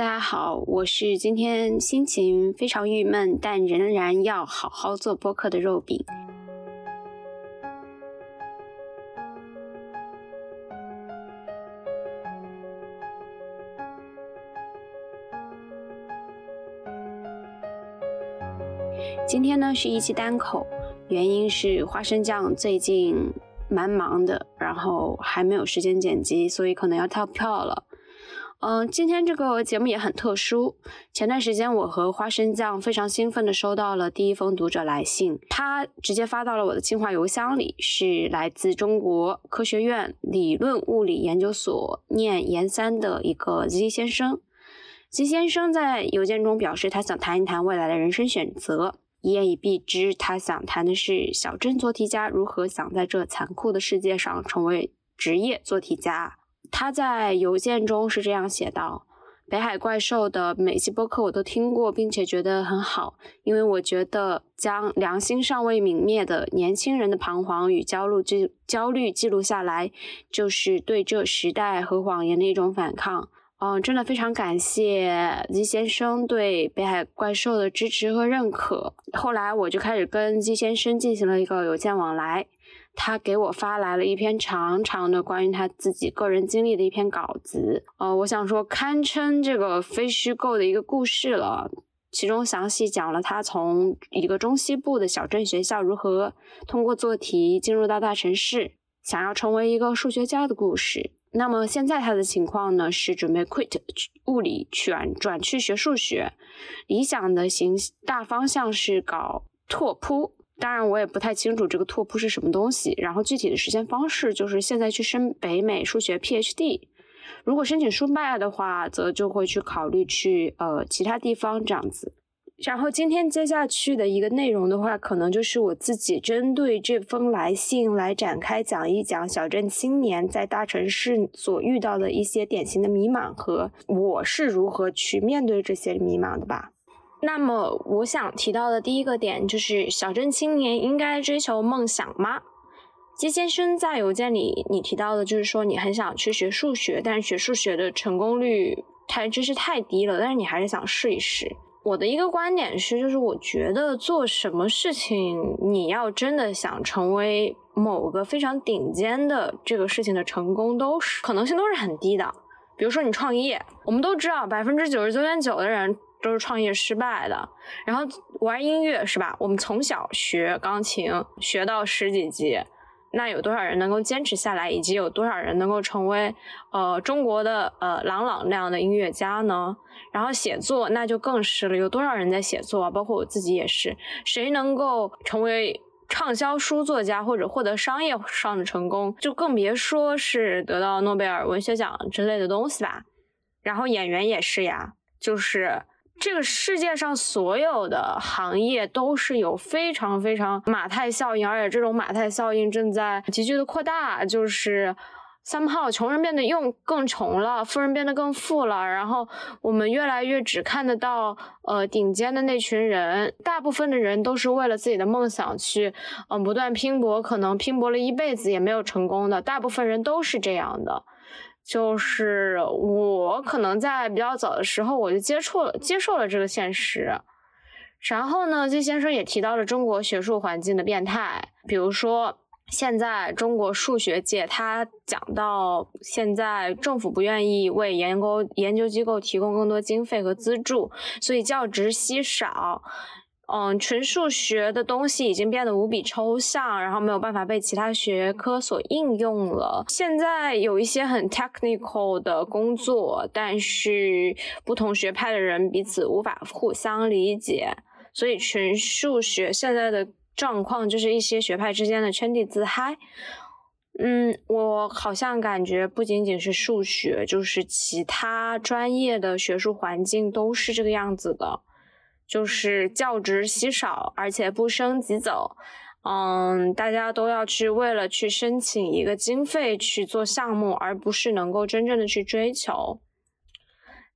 大家好，我是今天心情非常郁闷，但仍然要好好做播客的肉饼。今天呢是一期单口，原因是花生酱最近蛮忙的，然后还没有时间剪辑，所以可能要跳票了。嗯，今天这个节目也很特殊。前段时间我和花生酱非常兴奋的收到了第一封读者来信，他直接发到了我的清华邮箱里，是来自中国科学院理论物理研究所念研三的一个 Z 先生。Z 先生在邮件中表示，他想谈一谈未来的人生选择。一言以蔽之，他想谈的是小镇做题家如何想在这残酷的世界上成为职业做题家。他在邮件中是这样写道：“北海怪兽的每期播客我都听过，并且觉得很好，因为我觉得将良心尚未泯灭的年轻人的彷徨与焦虑记焦虑记录下来，就是对这时代和谎言的一种反抗。”嗯，真的非常感谢 Z 先生对北海怪兽的支持和认可。后来我就开始跟 Z 先生进行了一个邮件往来，他给我发来了一篇长长的关于他自己个人经历的一篇稿子。呃，我想说堪称这个非虚构的一个故事了，其中详细讲了他从一个中西部的小镇学校如何通过做题进入到大城市，想要成为一个数学家的故事。那么现在他的情况呢，是准备 quit 物理转转去学数学，理想的形大方向是搞拓扑，当然我也不太清楚这个拓扑是什么东西。然后具体的实现方式就是现在去申北美数学 PhD，如果申请失败的话，则就会去考虑去呃其他地方这样子。然后今天接下去的一个内容的话，可能就是我自己针对这封来信来展开讲一讲小镇青年在大城市所遇到的一些典型的迷茫和我是如何去面对这些迷茫的吧。那么我想提到的第一个点就是小镇青年应该追求梦想吗？季先生在邮件里你提到的就是说你很想去学数学，但是学数学的成功率太真是太低了，但是你还是想试一试。我的一个观点是，就是我觉得做什么事情，你要真的想成为某个非常顶尖的这个事情的成功，都是可能性都是很低的。比如说你创业，我们都知道百分之九十九点九的人都是创业失败的。然后玩音乐是吧？我们从小学钢琴学到十几级。那有多少人能够坚持下来，以及有多少人能够成为呃中国的呃郎朗那样的音乐家呢？然后写作那就更是了，有多少人在写作啊？包括我自己也是，谁能够成为畅销书作家或者获得商业上的成功，就更别说是得到诺贝尔文学奖之类的东西吧。然后演员也是呀，就是。这个世界上所有的行业都是有非常非常马太效应，而且这种马太效应正在急剧的扩大。就是三号穷人变得又更穷了，富人变得更富了，然后我们越来越只看得到呃顶尖的那群人，大部分的人都是为了自己的梦想去嗯不断拼搏，可能拼搏了一辈子也没有成功的，大部分人都是这样的。就是我可能在比较早的时候我就接触了接受了这个现实，然后呢，金先生也提到了中国学术环境的变态，比如说现在中国数学界，他讲到现在政府不愿意为研究研究机构提供更多经费和资助，所以教职稀少。嗯，纯数学的东西已经变得无比抽象，然后没有办法被其他学科所应用了。现在有一些很 technical 的工作，但是不同学派的人彼此无法互相理解，所以纯数学现在的状况就是一些学派之间的圈地自嗨。嗯，我好像感觉不仅仅是数学，就是其他专业的学术环境都是这个样子的。就是教职稀少，而且不升即走，嗯，大家都要去为了去申请一个经费去做项目，而不是能够真正的去追求。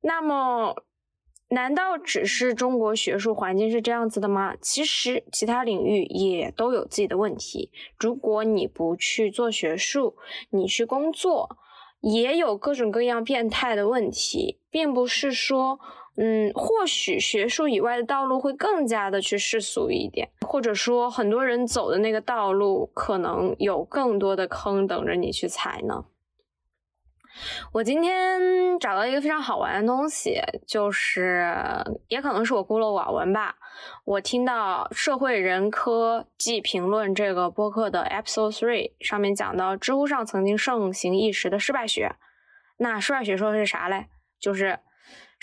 那么，难道只是中国学术环境是这样子的吗？其实其他领域也都有自己的问题。如果你不去做学术，你去工作。也有各种各样变态的问题，并不是说，嗯，或许学术以外的道路会更加的去世俗一点，或者说很多人走的那个道路可能有更多的坑等着你去踩呢。我今天找到一个非常好玩的东西，就是也可能是我孤陋寡闻吧。我听到社会人科技评论这个播客的 episode three 上面讲到，知乎上曾经盛行一时的失败学。那失败学说的是啥嘞？就是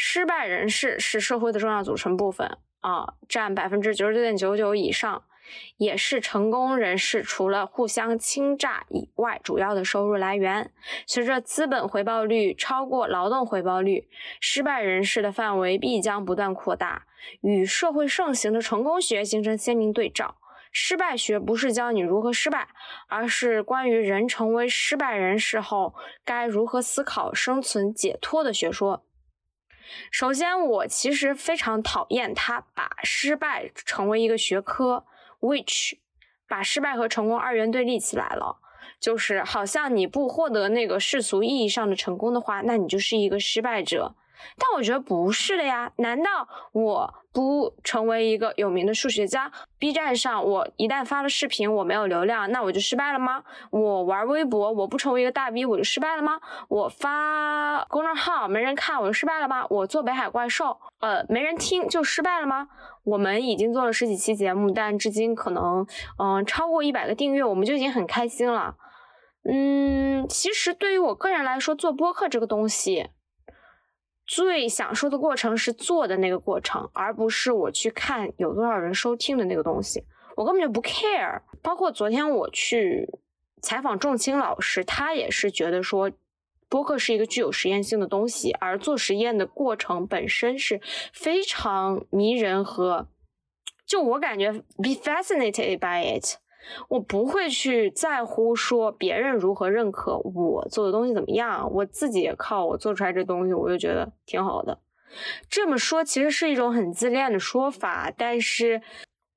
失败人士是社会的重要组成部分啊，占百分之九十九点九九以上。也是成功人士除了互相倾轧以外主要的收入来源。随着资本回报率超过劳动回报率，失败人士的范围必将不断扩大，与社会盛行的成功学形成鲜明对照。失败学不是教你如何失败，而是关于人成为失败人士后该如何思考生存解脱的学说。首先，我其实非常讨厌他把失败成为一个学科。which 把失败和成功二元对立起来了，就是好像你不获得那个世俗意义上的成功的话，那你就是一个失败者。但我觉得不是的呀，难道我不成为一个有名的数学家？B 站上我一旦发了视频，我没有流量，那我就失败了吗？我玩微博，我不成为一个大 V，我就失败了吗？我发公众号没人看，我就失败了吗？我做北海怪兽，呃，没人听就失败了吗？我们已经做了十几期节目，但至今可能，嗯，超过一百个订阅，我们就已经很开心了。嗯，其实对于我个人来说，做播客这个东西。最享受的过程是做的那个过程，而不是我去看有多少人收听的那个东西，我根本就不 care。包括昨天我去采访仲青老师，他也是觉得说，播客是一个具有实验性的东西，而做实验的过程本身是非常迷人和，就我感觉 be fascinated by it。我不会去在乎说别人如何认可我做的东西怎么样，我自己也靠我做出来这东西，我就觉得挺好的。这么说其实是一种很自恋的说法，但是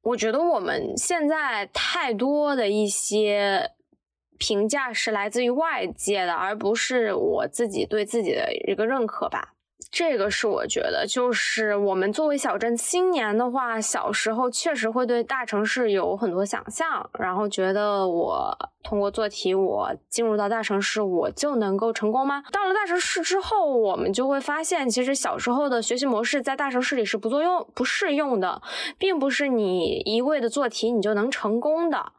我觉得我们现在太多的一些评价是来自于外界的，而不是我自己对自己的一个认可吧。这个是我觉得，就是我们作为小镇青年的话，小时候确实会对大城市有很多想象，然后觉得我通过做题，我进入到大城市，我就能够成功吗？到了大城市之后，我们就会发现，其实小时候的学习模式在大城市里是不作用、不适用的，并不是你一味的做题你就能成功的。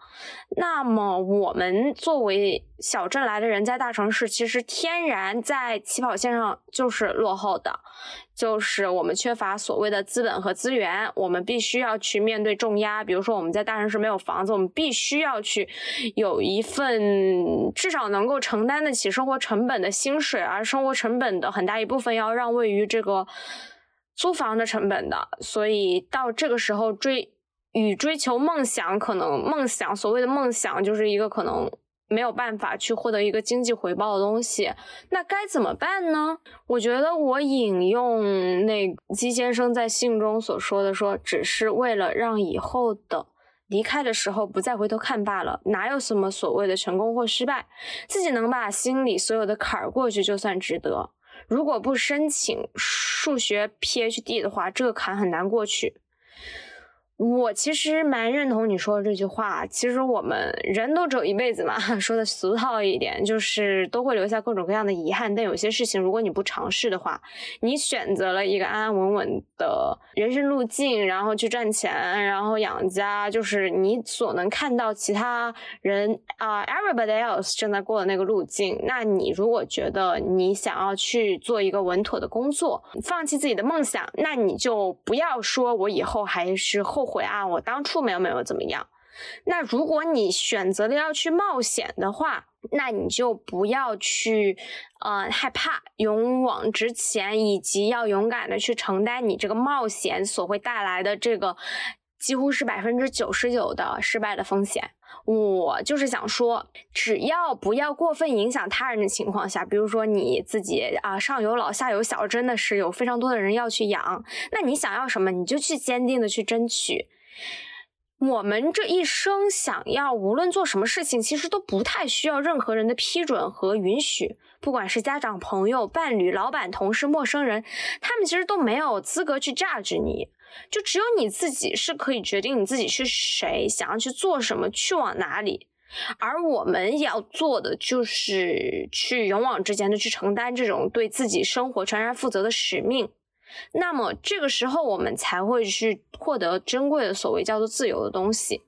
那么，我们作为小镇来的人，在大城市其实天然在起跑线上就是落后的，就是我们缺乏所谓的资本和资源，我们必须要去面对重压。比如说，我们在大城市没有房子，我们必须要去有一份至少能够承担得起生活成本的薪水，而生活成本的很大一部分要让位于这个租房的成本的。所以到这个时候追。与追求梦想，可能梦想所谓的梦想就是一个可能没有办法去获得一个经济回报的东西，那该怎么办呢？我觉得我引用那姬先生在信中所说的，说只是为了让以后的离开的时候不再回头看罢了，哪有什么所谓的成功或失败，自己能把心里所有的坎儿过去就算值得。如果不申请数学 PhD 的话，这个坎很难过去。我其实蛮认同你说的这句话。其实我们人都只有一辈子嘛，说的俗套一点，就是都会留下各种各样的遗憾。但有些事情，如果你不尝试的话，你选择了一个安安稳稳的人生路径，然后去赚钱，然后养家，就是你所能看到其他人啊，everybody else 正在过的那个路径。那你如果觉得你想要去做一个稳妥的工作，放弃自己的梦想，那你就不要说我以后还是后悔啊！我当初没有没有怎么样。那如果你选择了要去冒险的话，那你就不要去呃害怕，勇往直前，以及要勇敢的去承担你这个冒险所会带来的这个几乎是百分之九十九的失败的风险。我就是想说，只要不要过分影响他人的情况下，比如说你自己啊上有老下有小，真的是有非常多的人要去养，那你想要什么，你就去坚定的去争取。我们这一生想要无论做什么事情，其实都不太需要任何人的批准和允许。不管是家长、朋友、伴侣、老板、同事、陌生人，他们其实都没有资格去 judge 你，就只有你自己是可以决定你自己是谁，想要去做什么，去往哪里。而我们要做的就是去勇往直前的去承担这种对自己生活全然负责的使命。那么这个时候，我们才会去获得珍贵的所谓叫做自由的东西。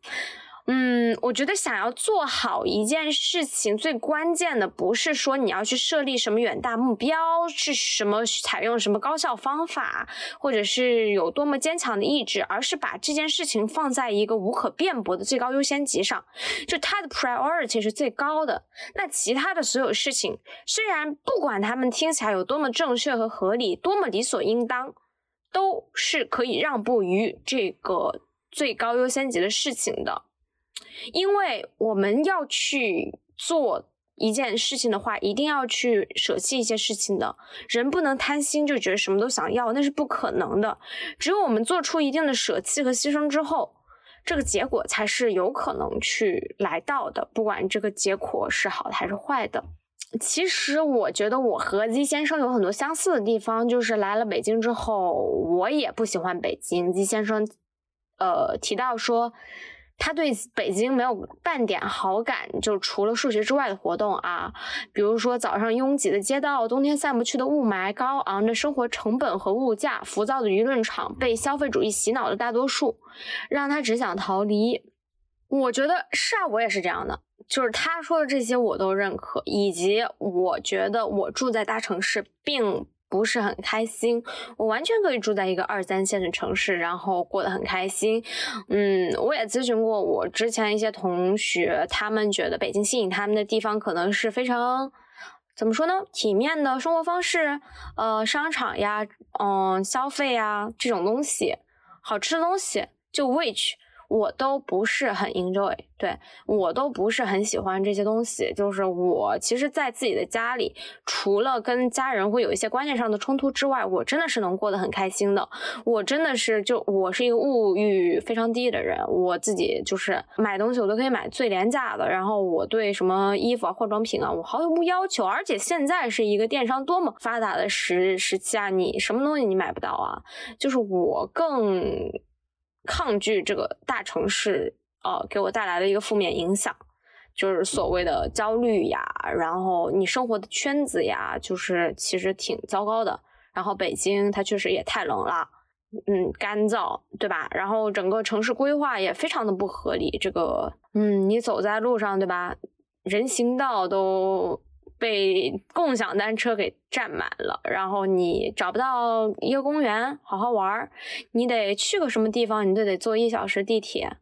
嗯，我觉得想要做好一件事情，最关键的不是说你要去设立什么远大目标，是什么采用什么高效方法，或者是有多么坚强的意志，而是把这件事情放在一个无可辩驳的最高优先级上，就它的 priority 是最高的。那其他的所有事情，虽然不管他们听起来有多么正确和合理，多么理所应当，都是可以让步于这个最高优先级的事情的。因为我们要去做一件事情的话，一定要去舍弃一些事情的。人不能贪心，就觉得什么都想要，那是不可能的。只有我们做出一定的舍弃和牺牲之后，这个结果才是有可能去来到的。不管这个结果是好的还是坏的。其实我觉得我和 Z 先生有很多相似的地方，就是来了北京之后，我也不喜欢北京。Z 先生，呃，提到说。他对北京没有半点好感，就除了数学之外的活动啊，比如说早上拥挤的街道，冬天散不去的雾霾，高昂的生活成本和物价，浮躁的舆论场，被消费主义洗脑的大多数，让他只想逃离。我觉得是啊，我也是这样的，就是他说的这些我都认可，以及我觉得我住在大城市并。不是很开心，我完全可以住在一个二三线的城市，然后过得很开心。嗯，我也咨询过我之前一些同学，他们觉得北京吸引他们的地方可能是非常怎么说呢？体面的生活方式，呃，商场呀，嗯，消费呀这种东西，好吃的东西，就 which。我都不是很 enjoy，对我都不是很喜欢这些东西。就是我其实，在自己的家里，除了跟家人会有一些观念上的冲突之外，我真的是能过得很开心的。我真的是就我是一个物欲非常低的人，我自己就是买东西我都可以买最廉价的。然后我对什么衣服啊、化妆品啊，我毫无要求。而且现在是一个电商多么发达的时时期啊，你什么东西你买不到啊？就是我更。抗拒这个大城市，呃，给我带来的一个负面影响，就是所谓的焦虑呀，然后你生活的圈子呀，就是其实挺糟糕的。然后北京它确实也太冷了，嗯，干燥，对吧？然后整个城市规划也非常的不合理。这个，嗯，你走在路上，对吧？人行道都。被共享单车给占满了，然后你找不到一个公园好好玩儿，你得去个什么地方，你都得坐一小时地铁，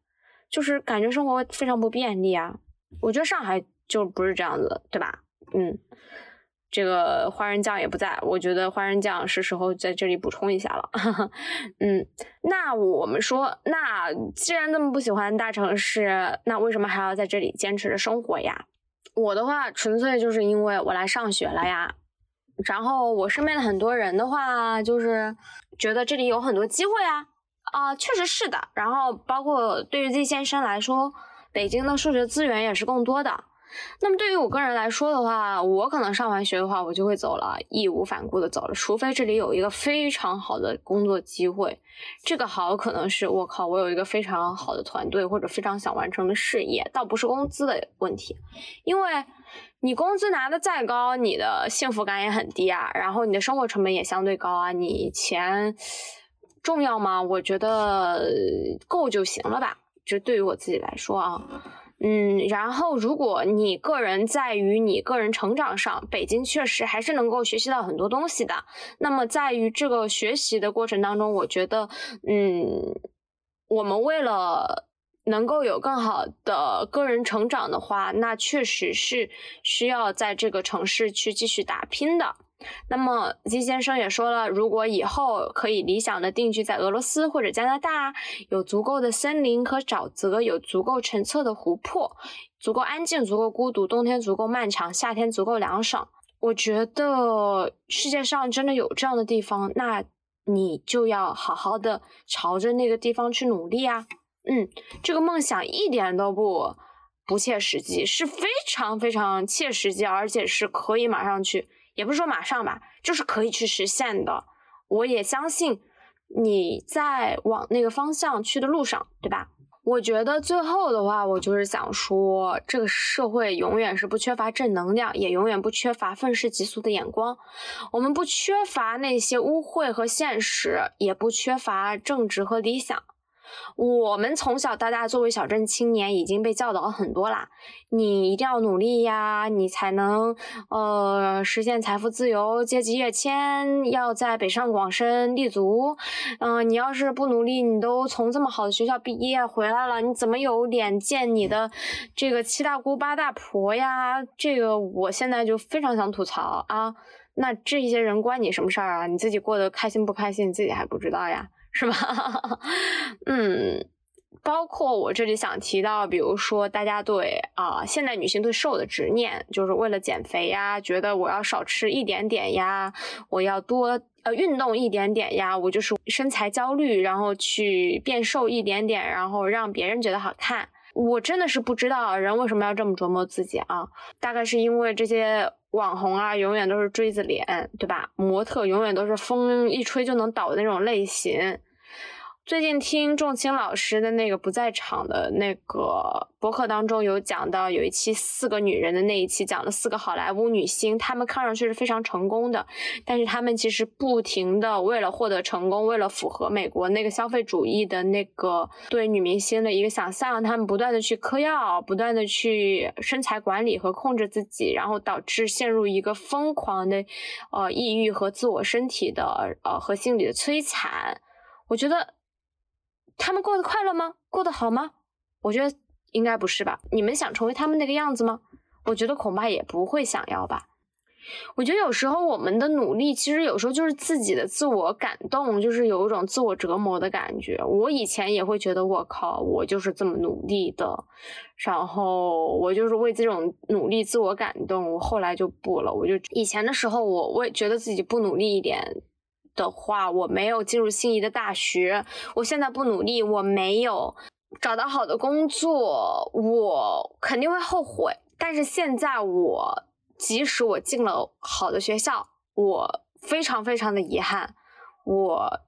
就是感觉生活非常不便利啊。我觉得上海就不是这样子，对吧？嗯，这个花生酱也不在，我觉得花生酱是时候在这里补充一下了。嗯，那我们说，那既然那么不喜欢大城市，那为什么还要在这里坚持着生活呀？我的话纯粹就是因为我来上学了呀，然后我身边的很多人的话就是觉得这里有很多机会啊，啊，确实是的。然后包括对于 Z 先生来说，北京的数学资源也是更多的。那么对于我个人来说的话，我可能上完学的话，我就会走了，义无反顾的走了，除非这里有一个非常好的工作机会。这个好可能是我靠，我有一个非常好的团队或者非常想完成的事业，倒不是工资的问题，因为你工资拿的再高，你的幸福感也很低啊，然后你的生活成本也相对高啊，你钱重要吗？我觉得够就行了吧，就对于我自己来说啊。嗯，然后如果你个人在于你个人成长上，北京确实还是能够学习到很多东西的。那么在于这个学习的过程当中，我觉得，嗯，我们为了能够有更好的个人成长的话，那确实是需要在这个城市去继续打拼的。那么金先生也说了，如果以后可以理想的定居在俄罗斯或者加拿大，有足够的森林和沼泽，有足够澄澈的湖泊，足够安静，足够孤独，冬天足够漫长，夏天足够凉爽。我觉得世界上真的有这样的地方，那你就要好好的朝着那个地方去努力啊。嗯，这个梦想一点都不不切实际，是非常非常切实际，而且是可以马上去，也不是说马上吧，就是可以去实现的。我也相信你在往那个方向去的路上，对吧？我觉得最后的话，我就是想说，这个社会永远是不缺乏正能量，也永远不缺乏愤世嫉俗的眼光。我们不缺乏那些污秽和现实，也不缺乏正直和理想。我们从小到大，作为小镇青年，已经被教导很多啦。你一定要努力呀，你才能呃实现财富自由、阶级跃迁，要在北上广深立足。嗯，你要是不努力，你都从这么好的学校毕业回来了，你怎么有脸见你的这个七大姑八大婆呀？这个我现在就非常想吐槽啊。那这些人关你什么事儿啊？你自己过得开心不开心，你自己还不知道呀？是吧？嗯，包括我这里想提到，比如说大家对啊，现代女性对瘦的执念，就是为了减肥呀，觉得我要少吃一点点呀，我要多呃运动一点点呀，我就是身材焦虑，然后去变瘦一点点，然后让别人觉得好看。我真的是不知道人为什么要这么折磨自己啊？大概是因为这些。网红啊，永远都是锥子脸，对吧？模特永远都是风一吹就能倒的那种类型。最近听仲青老师的那个不在场的那个博客当中有讲到，有一期四个女人的那一期讲了四个好莱坞女星，她们看上去是非常成功的，但是她们其实不停的为了获得成功，为了符合美国那个消费主义的那个对女明星的一个想象，她们不断的去嗑药，不断的去身材管理和控制自己，然后导致陷入一个疯狂的呃抑郁和自我身体的呃和心理的摧残。我觉得。他们过得快乐吗？过得好吗？我觉得应该不是吧。你们想成为他们那个样子吗？我觉得恐怕也不会想要吧。我觉得有时候我们的努力，其实有时候就是自己的自我感动，就是有一种自我折磨的感觉。我以前也会觉得，我靠，我就是这么努力的，然后我就是为这种努力自我感动。我后来就不了，我就以前的时候，我我也觉得自己不努力一点。的话，我没有进入心仪的大学，我现在不努力，我没有找到好的工作，我肯定会后悔。但是现在我，即使我进了好的学校，我非常非常的遗憾，我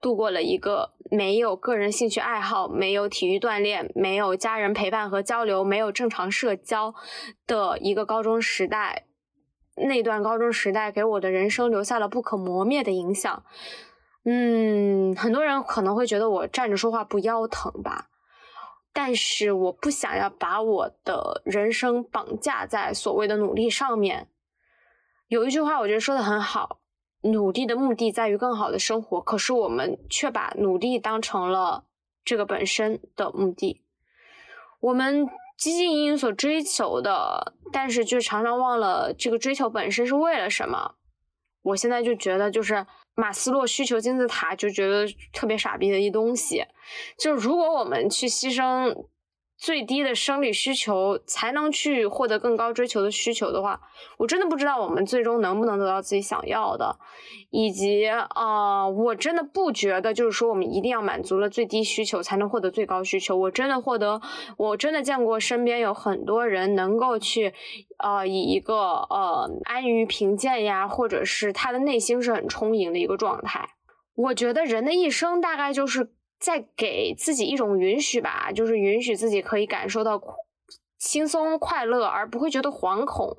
度过了一个没有个人兴趣爱好、没有体育锻炼、没有家人陪伴和交流、没有正常社交的一个高中时代。那段高中时代给我的人生留下了不可磨灭的影响。嗯，很多人可能会觉得我站着说话不腰疼吧，但是我不想要把我的人生绑架在所谓的努力上面。有一句话我觉得说的很好，努力的目的在于更好的生活，可是我们却把努力当成了这个本身的目的。我们。积极因所追求的，但是就常常忘了这个追求本身是为了什么。我现在就觉得，就是马斯洛需求金字塔，就觉得特别傻逼的一东西。就是如果我们去牺牲。最低的生理需求才能去获得更高追求的需求的话，我真的不知道我们最终能不能得到自己想要的，以及啊，我真的不觉得就是说我们一定要满足了最低需求才能获得最高需求。我真的获得，我真的见过身边有很多人能够去，呃，以一个呃安于贫贱呀，或者是他的内心是很充盈的一个状态。我觉得人的一生大概就是。再给自己一种允许吧，就是允许自己可以感受到轻松快乐，而不会觉得惶恐。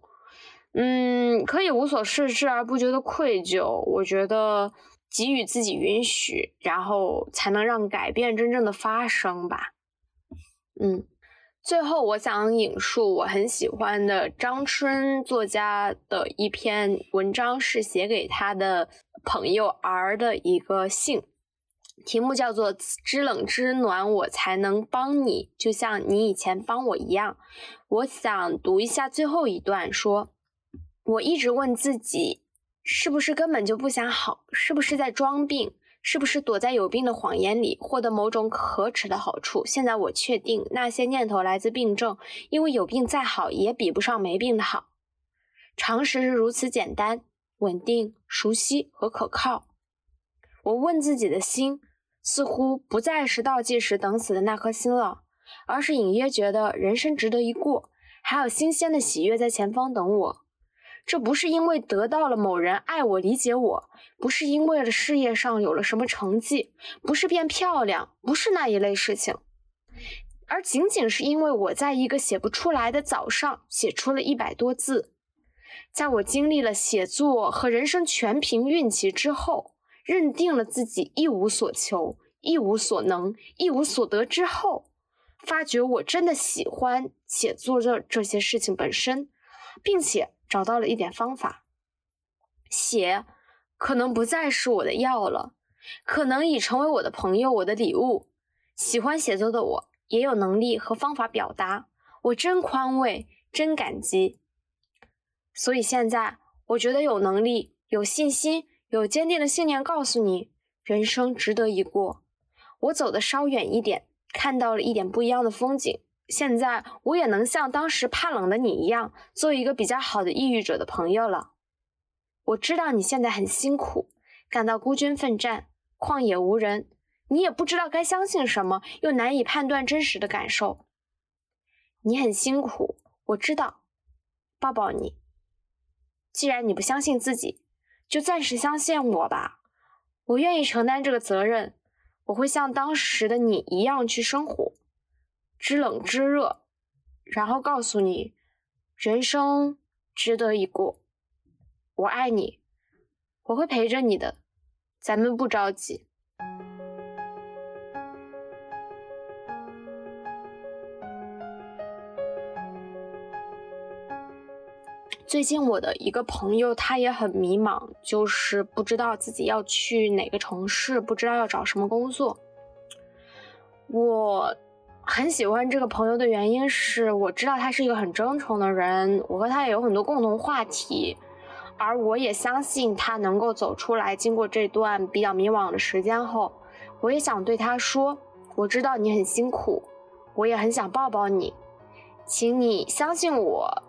嗯，可以无所事事而不觉得愧疚。我觉得给予自己允许，然后才能让改变真正的发生吧。嗯，最后我想引述我很喜欢的张春作家的一篇文章，是写给他的朋友儿的一个信。题目叫做“知冷知暖，我才能帮你”，就像你以前帮我一样。我想读一下最后一段，说：“我一直问自己，是不是根本就不想好？是不是在装病？是不是躲在有病的谎言里，获得某种可耻的好处？现在我确定，那些念头来自病症，因为有病再好，也比不上没病的好。常识是如此简单、稳定、熟悉和可靠。我问自己的心。”似乎不再是倒计时等死的那颗心了，而是隐约觉得人生值得一过，还有新鲜的喜悦在前方等我。这不是因为得到了某人爱我、理解我，不是因为了事业上有了什么成绩，不是变漂亮，不是那一类事情，而仅仅是因为我在一个写不出来的早上写出了一百多字。在我经历了写作和人生全凭运气之后，认定了自己一无所求、一无所能、一无所得之后，发觉我真的喜欢写作这这些事情本身，并且。找到了一点方法，写可能不再是我的药了，可能已成为我的朋友，我的礼物。喜欢写作的我，也有能力和方法表达，我真宽慰，真感激。所以现在，我觉得有能力、有信心、有坚定的信念，告诉你，人生值得一过。我走的稍远一点，看到了一点不一样的风景。现在我也能像当时怕冷的你一样，做一个比较好的抑郁者的朋友了。我知道你现在很辛苦，感到孤军奋战，旷野无人，你也不知道该相信什么，又难以判断真实的感受。你很辛苦，我知道，抱抱你。既然你不相信自己，就暂时相信我吧。我愿意承担这个责任，我会像当时的你一样去生活。知冷知热，然后告诉你，人生值得一过。我爱你，我会陪着你的，咱们不着急。最近我的一个朋友，他也很迷茫，就是不知道自己要去哪个城市，不知道要找什么工作。我。很喜欢这个朋友的原因是，我知道他是一个很真诚的人，我和他也有很多共同话题，而我也相信他能够走出来。经过这段比较迷茫的时间后，我也想对他说：我知道你很辛苦，我也很想抱抱你，请你相信我。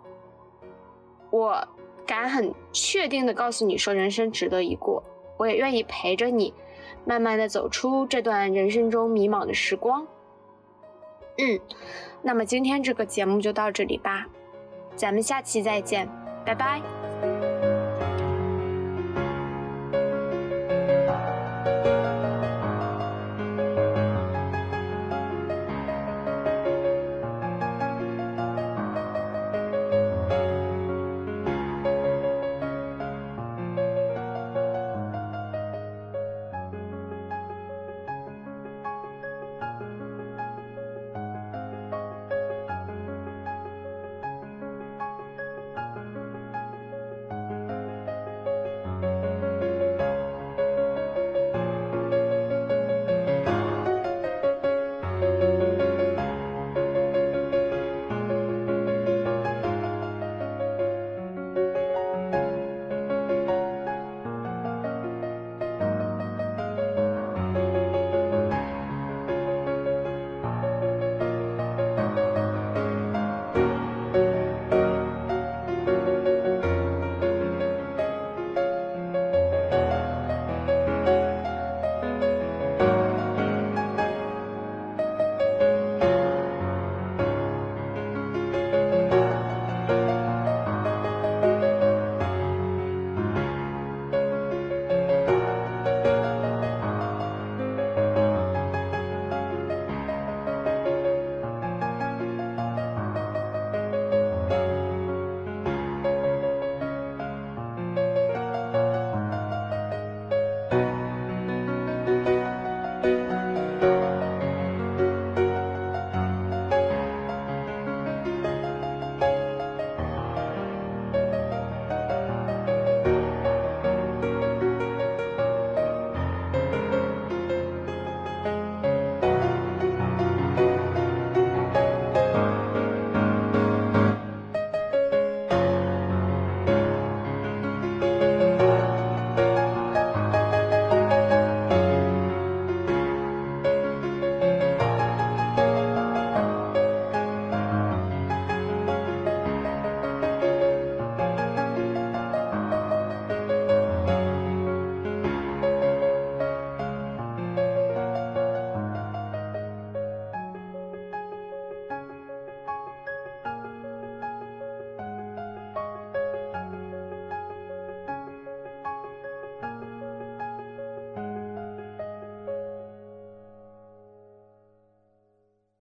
我敢很确定的告诉你说，人生值得一过，我也愿意陪着你，慢慢的走出这段人生中迷茫的时光。嗯，那么今天这个节目就到这里吧，咱们下期再见，拜拜。